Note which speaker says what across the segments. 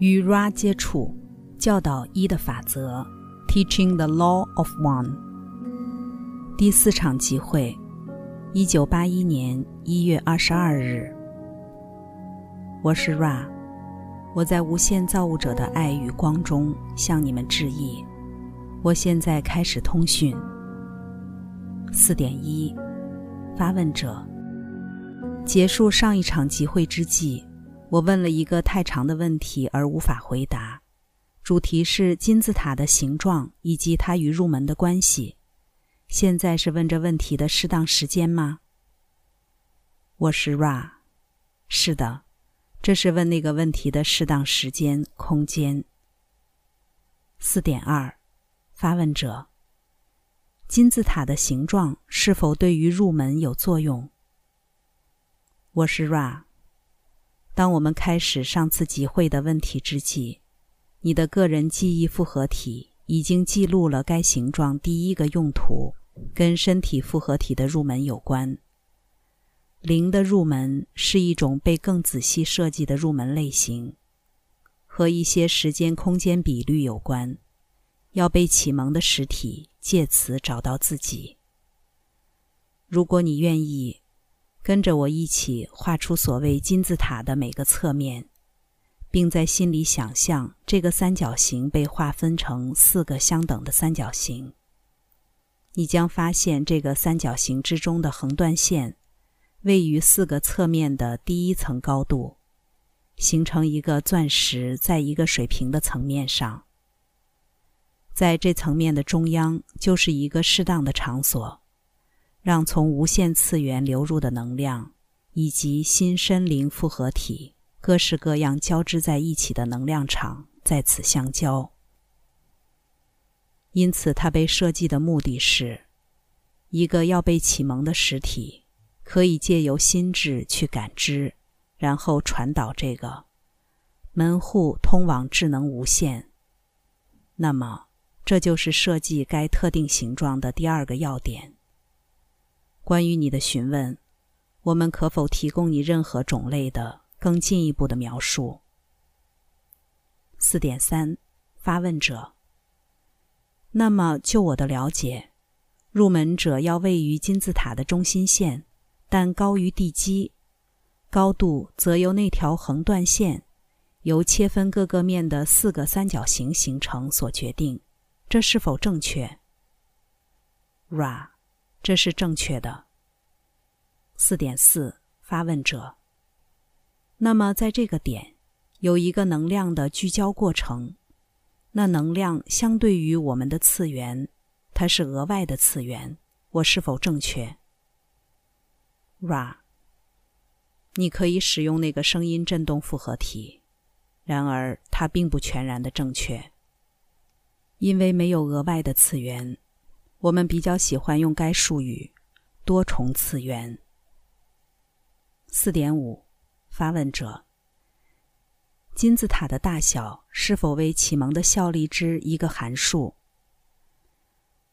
Speaker 1: 与 Ra 接触，教导一的法则，Teaching the Law of One。第四场集会，一九八一年一月二十二日。我是 Ra，我在无限造物者的爱与光中向你们致意。我现在开始通讯。四点一，发问者。结束上一场集会之际，我问了一个太长的问题而无法回答。主题是金字塔的形状以及它与入门的关系。现在是问这问题的适当时间吗？我是 Ra。是的，这是问那个问题的适当时间、空间。四点二，发问者。金字塔的形状是否对于入门有作用？我是 Ra。当我们开始上次集会的问题之际，你的个人记忆复合体已经记录了该形状第一个用途，跟身体复合体的入门有关。零的入门是一种被更仔细设计的入门类型，和一些时间空间比率有关。要被启蒙的实体借此找到自己。如果你愿意。跟着我一起画出所谓金字塔的每个侧面，并在心里想象这个三角形被划分成四个相等的三角形。你将发现这个三角形之中的横断线位于四个侧面的第一层高度，形成一个钻石在一个水平的层面上。在这层面的中央就是一个适当的场所。让从无限次元流入的能量，以及新身灵复合体各式各样交织在一起的能量场在此相交。因此，它被设计的目的是，一个要被启蒙的实体可以借由心智去感知，然后传导这个门户通往智能无限。那么，这就是设计该特定形状的第二个要点。关于你的询问，我们可否提供你任何种类的更进一步的描述？四点三，发问者。那么，就我的了解，入门者要位于金字塔的中心线，但高于地基，高度则由那条横断线由切分各个面的四个三角形形成所决定。这是否正确？Ra。这是正确的。四点四，发问者。那么，在这个点有一个能量的聚焦过程，那能量相对于我们的次元，它是额外的次元。我是否正确？Ra，你可以使用那个声音振动复合体，然而它并不全然的正确，因为没有额外的次元。我们比较喜欢用该术语“多重次元”。四点五，发问者：金字塔的大小是否为启蒙的效力之一个函数？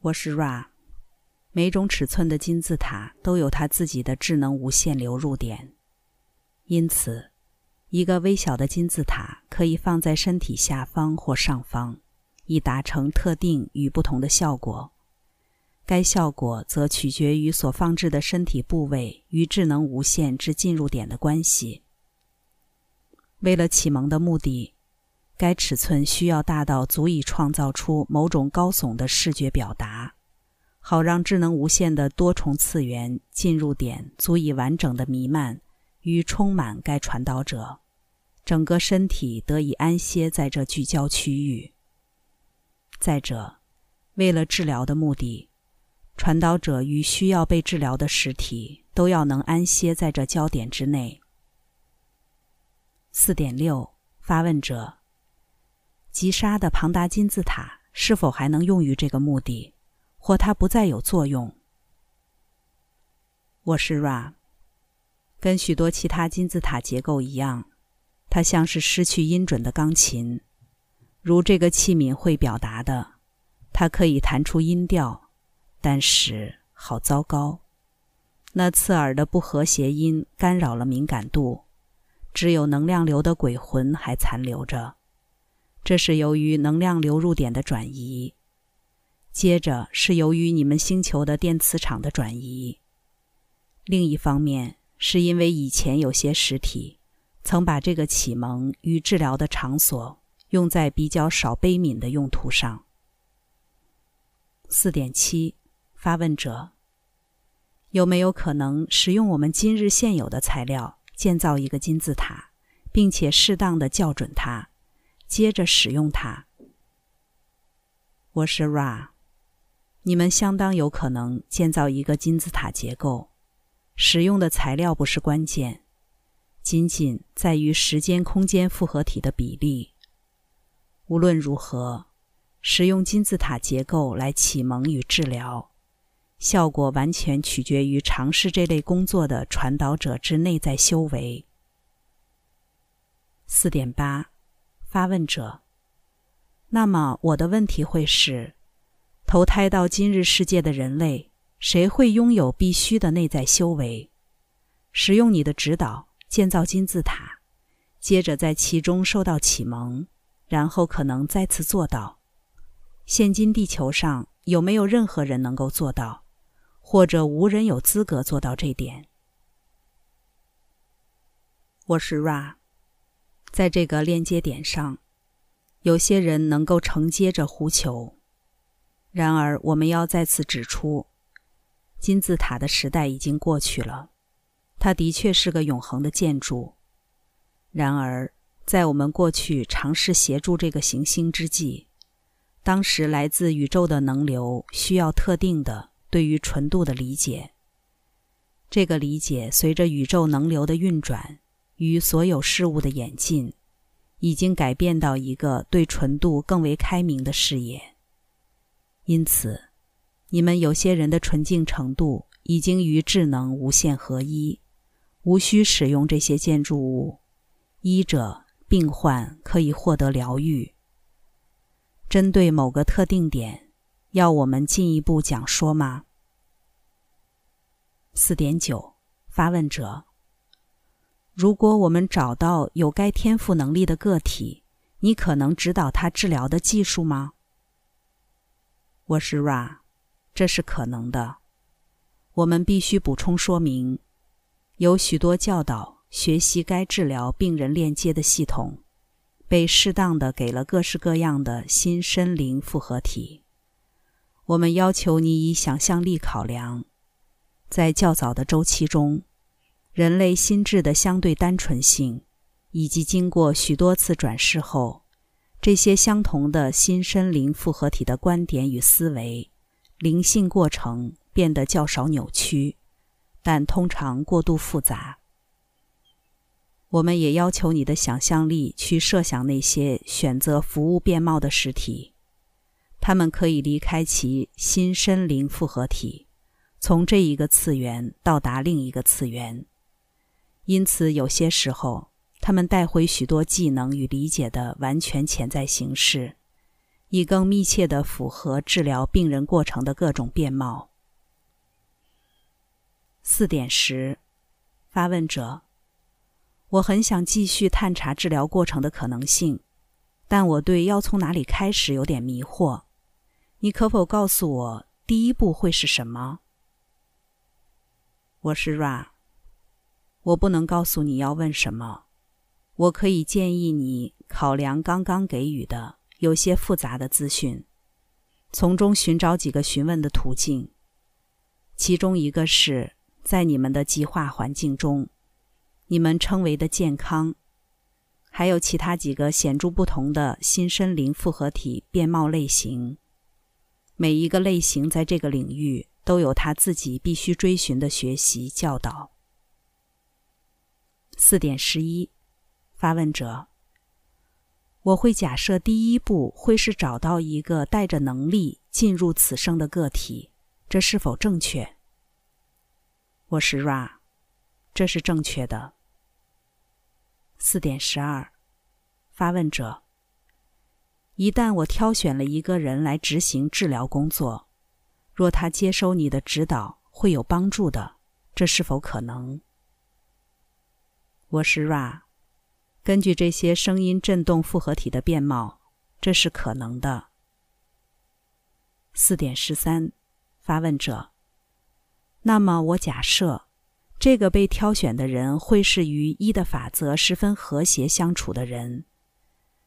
Speaker 1: 我是 Ra。每种尺寸的金字塔都有它自己的智能无限流入点，因此，一个微小的金字塔可以放在身体下方或上方，以达成特定与不同的效果。该效果则取决于所放置的身体部位与智能无限之进入点的关系。为了启蒙的目的，该尺寸需要大到足以创造出某种高耸的视觉表达，好让智能无限的多重次元进入点足以完整的弥漫与充满该传导者，整个身体得以安歇在这聚焦区域。再者，为了治疗的目的。传导者与需要被治疗的实体都要能安歇在这焦点之内。四点六，发问者：吉沙的庞大金字塔是否还能用于这个目的，或它不再有作用？我是 Ra。跟许多其他金字塔结构一样，它像是失去音准的钢琴，如这个器皿会表达的，它可以弹出音调。但是好糟糕，那刺耳的不和谐音干扰了敏感度，只有能量流的鬼魂还残留着，这是由于能量流入点的转移。接着是由于你们星球的电磁场的转移。另一方面，是因为以前有些实体曾把这个启蒙与治疗的场所用在比较少悲悯的用途上。四点七，发问者：有没有可能使用我们今日现有的材料建造一个金字塔，并且适当的校准它，接着使用它？我是 Ra。你们相当有可能建造一个金字塔结构，使用的材料不是关键，仅仅在于时间空间复合体的比例。无论如何，使用金字塔结构来启蒙与治疗，效果完全取决于尝试这类工作的传导者之内在修为。四点八，发问者。那么我的问题会是？投胎到今日世界的人类，谁会拥有必须的内在修为？使用你的指导建造金字塔，接着在其中受到启蒙，然后可能再次做到。现今地球上有没有任何人能够做到，或者无人有资格做到这点？我是 Ra，在这个链接点上，有些人能够承接着呼求。然而，我们要再次指出，金字塔的时代已经过去了。它的确是个永恒的建筑。然而，在我们过去尝试协助这个行星之际，当时来自宇宙的能流需要特定的对于纯度的理解。这个理解随着宇宙能流的运转与所有事物的演进，已经改变到一个对纯度更为开明的视野。因此，你们有些人的纯净程度已经与智能无限合一，无需使用这些建筑物。医者、病患可以获得疗愈。针对某个特定点，要我们进一步讲说吗？四点九，发问者：如果我们找到有该天赋能力的个体，你可能指导他治疗的技术吗？我是 Ra，这是可能的。我们必须补充说明，有许多教导学习该治疗病人链接的系统，被适当的给了各式各样的新身灵复合体。我们要求你以想象力考量，在较早的周期中，人类心智的相对单纯性，以及经过许多次转世后。这些相同的新身灵复合体的观点与思维，灵性过程变得较少扭曲，但通常过度复杂。我们也要求你的想象力去设想那些选择服务变貌的实体，他们可以离开其新身灵复合体，从这一个次元到达另一个次元。因此，有些时候。他们带回许多技能与理解的完全潜在形式，以更密切地符合治疗病人过程的各种变貌。四点十，发问者：我很想继续探查治疗过程的可能性，但我对要从哪里开始有点迷惑。你可否告诉我第一步会是什么？我是 Ra，我不能告诉你要问什么。我可以建议你考量刚刚给予的有些复杂的资讯，从中寻找几个询问的途径。其中一个是在你们的极化环境中，你们称为的健康，还有其他几个显著不同的新生灵复合体变貌类型。每一个类型在这个领域都有他自己必须追寻的学习教导。四点十一。发问者：我会假设第一步会是找到一个带着能力进入此生的个体，这是否正确？我是 Ra，这是正确的。四点十二，发问者：一旦我挑选了一个人来执行治疗工作，若他接收你的指导会有帮助的，这是否可能？我是 Ra。根据这些声音振动复合体的变貌，这是可能的。四点十三，发问者。那么我假设，这个被挑选的人会是与一的法则十分和谐相处的人。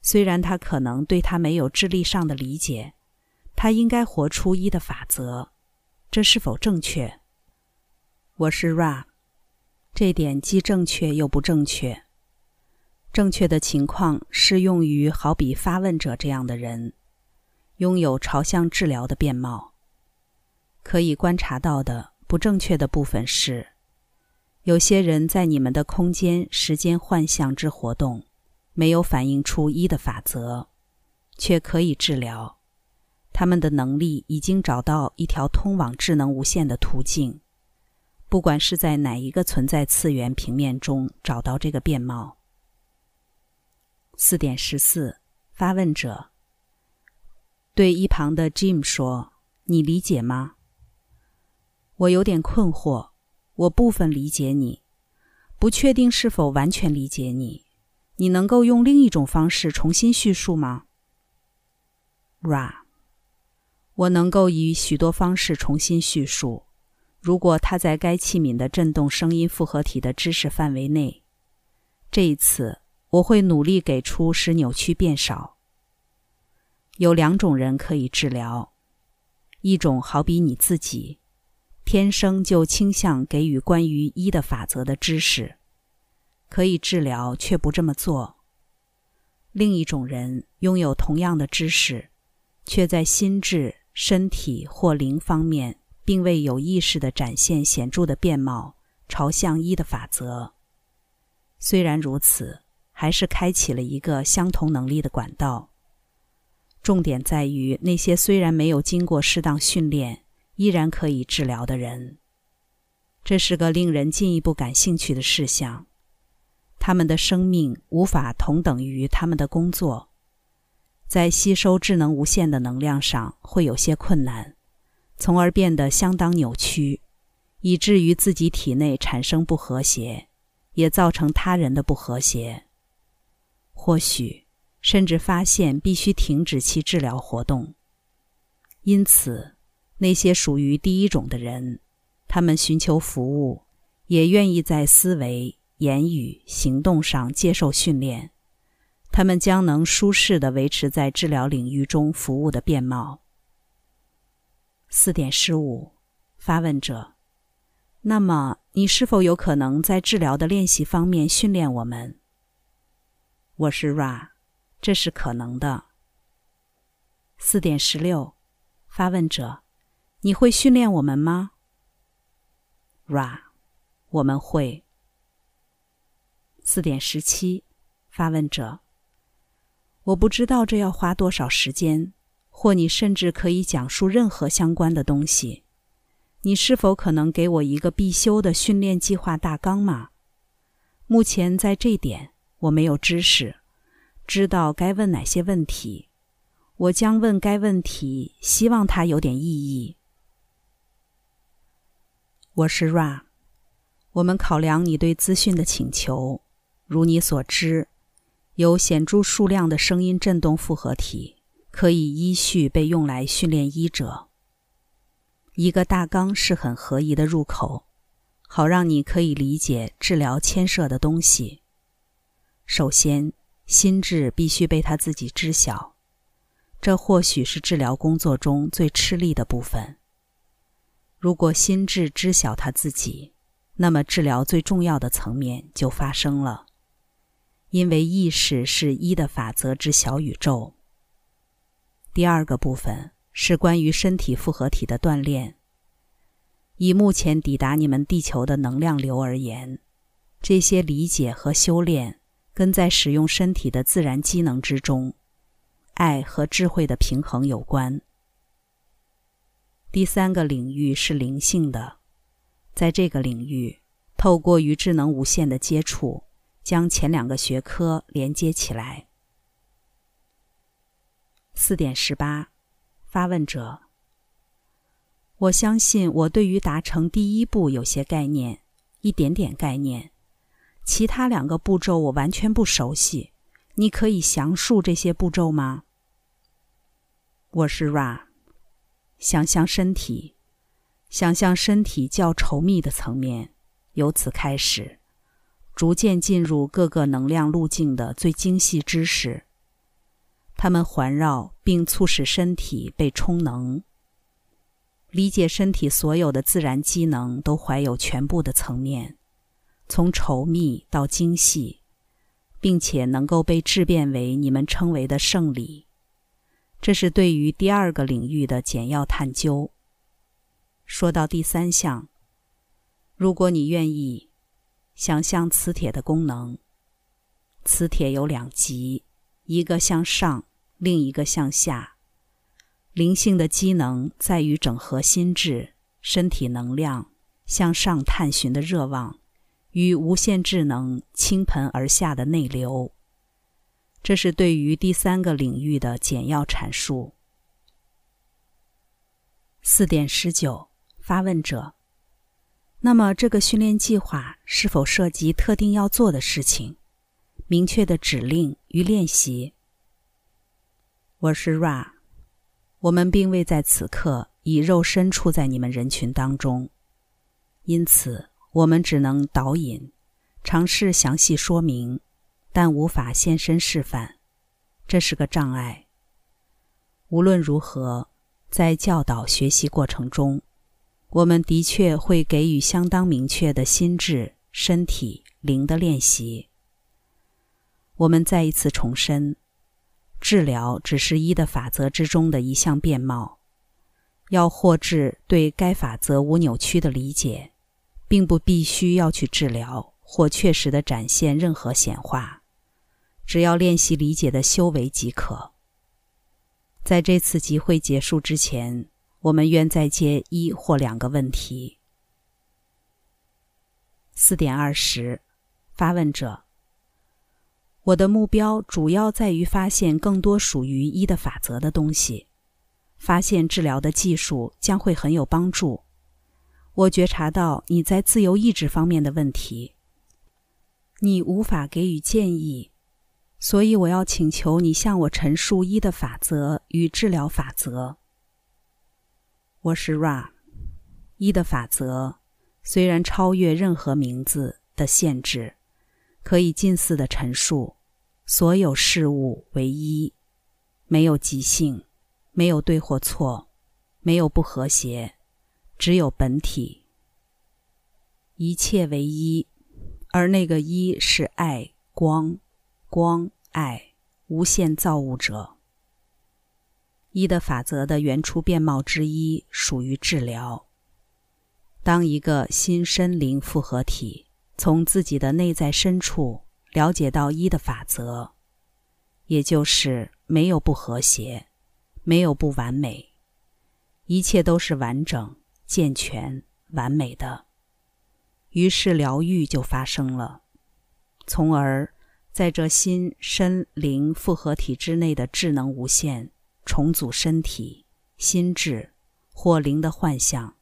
Speaker 1: 虽然他可能对他没有智力上的理解，他应该活出一的法则。这是否正确？我是 Ra，这点既正确又不正确。正确的情况适用于好比发问者这样的人，拥有朝向治疗的面貌。可以观察到的不正确的部分是，有些人在你们的空间、时间幻象之活动，没有反映出一的法则，却可以治疗。他们的能力已经找到一条通往智能无限的途径，不管是在哪一个存在次元平面中找到这个面貌。四点十四，发问者对一旁的 Jim 说：“你理解吗？”我有点困惑，我部分理解你，不确定是否完全理解你。你能够用另一种方式重新叙述吗？Ra，我能够以许多方式重新叙述，如果它在该器皿的振动声音复合体的知识范围内。这一次。我会努力给出使扭曲变少。有两种人可以治疗，一种好比你自己，天生就倾向给予关于一的法则的知识，可以治疗却不这么做；另一种人拥有同样的知识，却在心智、身体或灵方面并未有意识地展现显著的变貌，朝向一的法则。虽然如此。还是开启了一个相同能力的管道。重点在于那些虽然没有经过适当训练，依然可以治疗的人。这是个令人进一步感兴趣的事项。他们的生命无法同等于他们的工作，在吸收智能无限的能量上会有些困难，从而变得相当扭曲，以至于自己体内产生不和谐，也造成他人的不和谐。或许，甚至发现必须停止其治疗活动。因此，那些属于第一种的人，他们寻求服务，也愿意在思维、言语、行动上接受训练。他们将能舒适的维持在治疗领域中服务的面貌。四点十五，发问者：那么，你是否有可能在治疗的练习方面训练我们？我是 Ra，这是可能的。四点十六，发问者，你会训练我们吗？Ra，我们会。四点十七，发问者，我不知道这要花多少时间，或你甚至可以讲述任何相关的东西。你是否可能给我一个必修的训练计划大纲吗？目前在这点。我没有知识，知道该问哪些问题。我将问该问题，希望它有点意义。我是 Ra。我们考量你对资讯的请求。如你所知，有显著数量的声音振动复合体可以依序被用来训练医者。一个大纲是很合宜的入口，好让你可以理解治疗牵涉的东西。首先，心智必须被他自己知晓，这或许是治疗工作中最吃力的部分。如果心智知晓他自己，那么治疗最重要的层面就发生了，因为意识是一的法则之小宇宙。第二个部分是关于身体复合体的锻炼。以目前抵达你们地球的能量流而言，这些理解和修炼。跟在使用身体的自然机能之中，爱和智慧的平衡有关。第三个领域是灵性的，在这个领域，透过与智能无限的接触，将前两个学科连接起来。四点十八，发问者：我相信我对于达成第一步有些概念，一点点概念。其他两个步骤我完全不熟悉，你可以详述这些步骤吗我是 Ra。想象身体，想象身体较稠密的层面，由此开始，逐渐进入各个能量路径的最精细知识。它们环绕并促使身体被充能。理解身体所有的自然机能都怀有全部的层面，从稠密到精细，并且能够被质变为你们称为的圣理。这是对于第二个领域的简要探究。说到第三项，如果你愿意，想象磁铁的功能。磁铁有两极，一个向上。另一个向下，灵性的机能在于整合心智、身体能量向上探寻的热望，与无限智能倾盆而下的内流。这是对于第三个领域的简要阐述。四点十九，发问者：那么这个训练计划是否涉及特定要做的事情、明确的指令与练习？我是 Ra，我们并未在此刻以肉身处在你们人群当中，因此我们只能导引，尝试详细说明，但无法现身示范，这是个障碍。无论如何，在教导学习过程中，我们的确会给予相当明确的心智、身体、灵的练习。我们再一次重申。治疗只是一的法则之中的一项变貌，要获致对该法则无扭曲的理解，并不必须要去治疗或确实的展现任何显化，只要练习理解的修为即可。在这次集会结束之前，我们愿再接一或两个问题。四点二十，发问者。我的目标主要在于发现更多属于一的法则的东西，发现治疗的技术将会很有帮助。我觉察到你在自由意志方面的问题，你无法给予建议，所以我要请求你向我陈述一的法则与治疗法则。我是 Ra，一的法则虽然超越任何名字的限制，可以近似的陈述。所有事物为一，没有即兴，没有对或错，没有不和谐，只有本体。一切为一，而那个一是爱、光、光、爱、无限造物者。一的法则的原初面貌之一属于治疗。当一个心身灵复合体从自己的内在深处。了解到一的法则，也就是没有不和谐，没有不完美，一切都是完整、健全、完美的。于是疗愈就发生了，从而在这心身灵复合体之内的智能无限重组身体、心智或灵的幻象，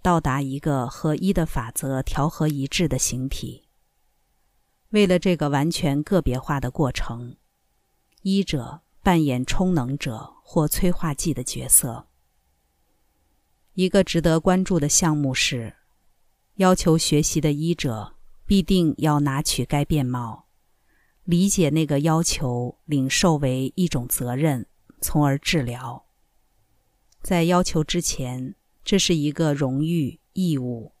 Speaker 1: 到达一个和一的法则调和一致的形体。为了这个完全个别化的过程，医者扮演充能者或催化剂的角色。一个值得关注的项目是，要求学习的医者必定要拿取该面貌，理解那个要求，领受为一种责任，从而治疗。在要求之前，这是一个荣誉义务。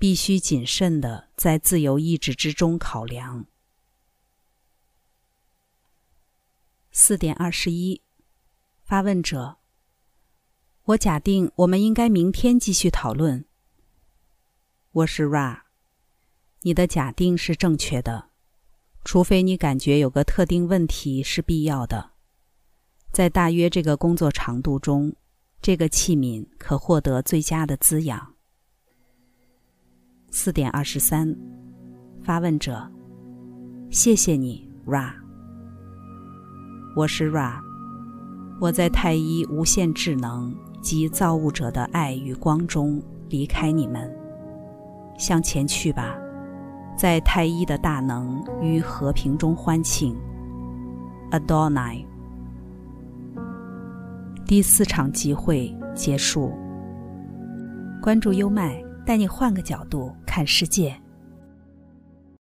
Speaker 1: 必须谨慎的在自由意志之中考量。四点二十一，发问者：我假定我们应该明天继续讨论。我是 Ra，你的假定是正确的，除非你感觉有个特定问题是必要的。在大约这个工作长度中，这个器皿可获得最佳的滋养。四点二十三，发问者：谢谢你，Ra。我是 Ra，我在太一无限智能及造物者的爱与光中离开你们，向前去吧，在太一的大能与和平中欢庆。Adonai。第四场集会结束。关注优麦，带你换个角度看世界。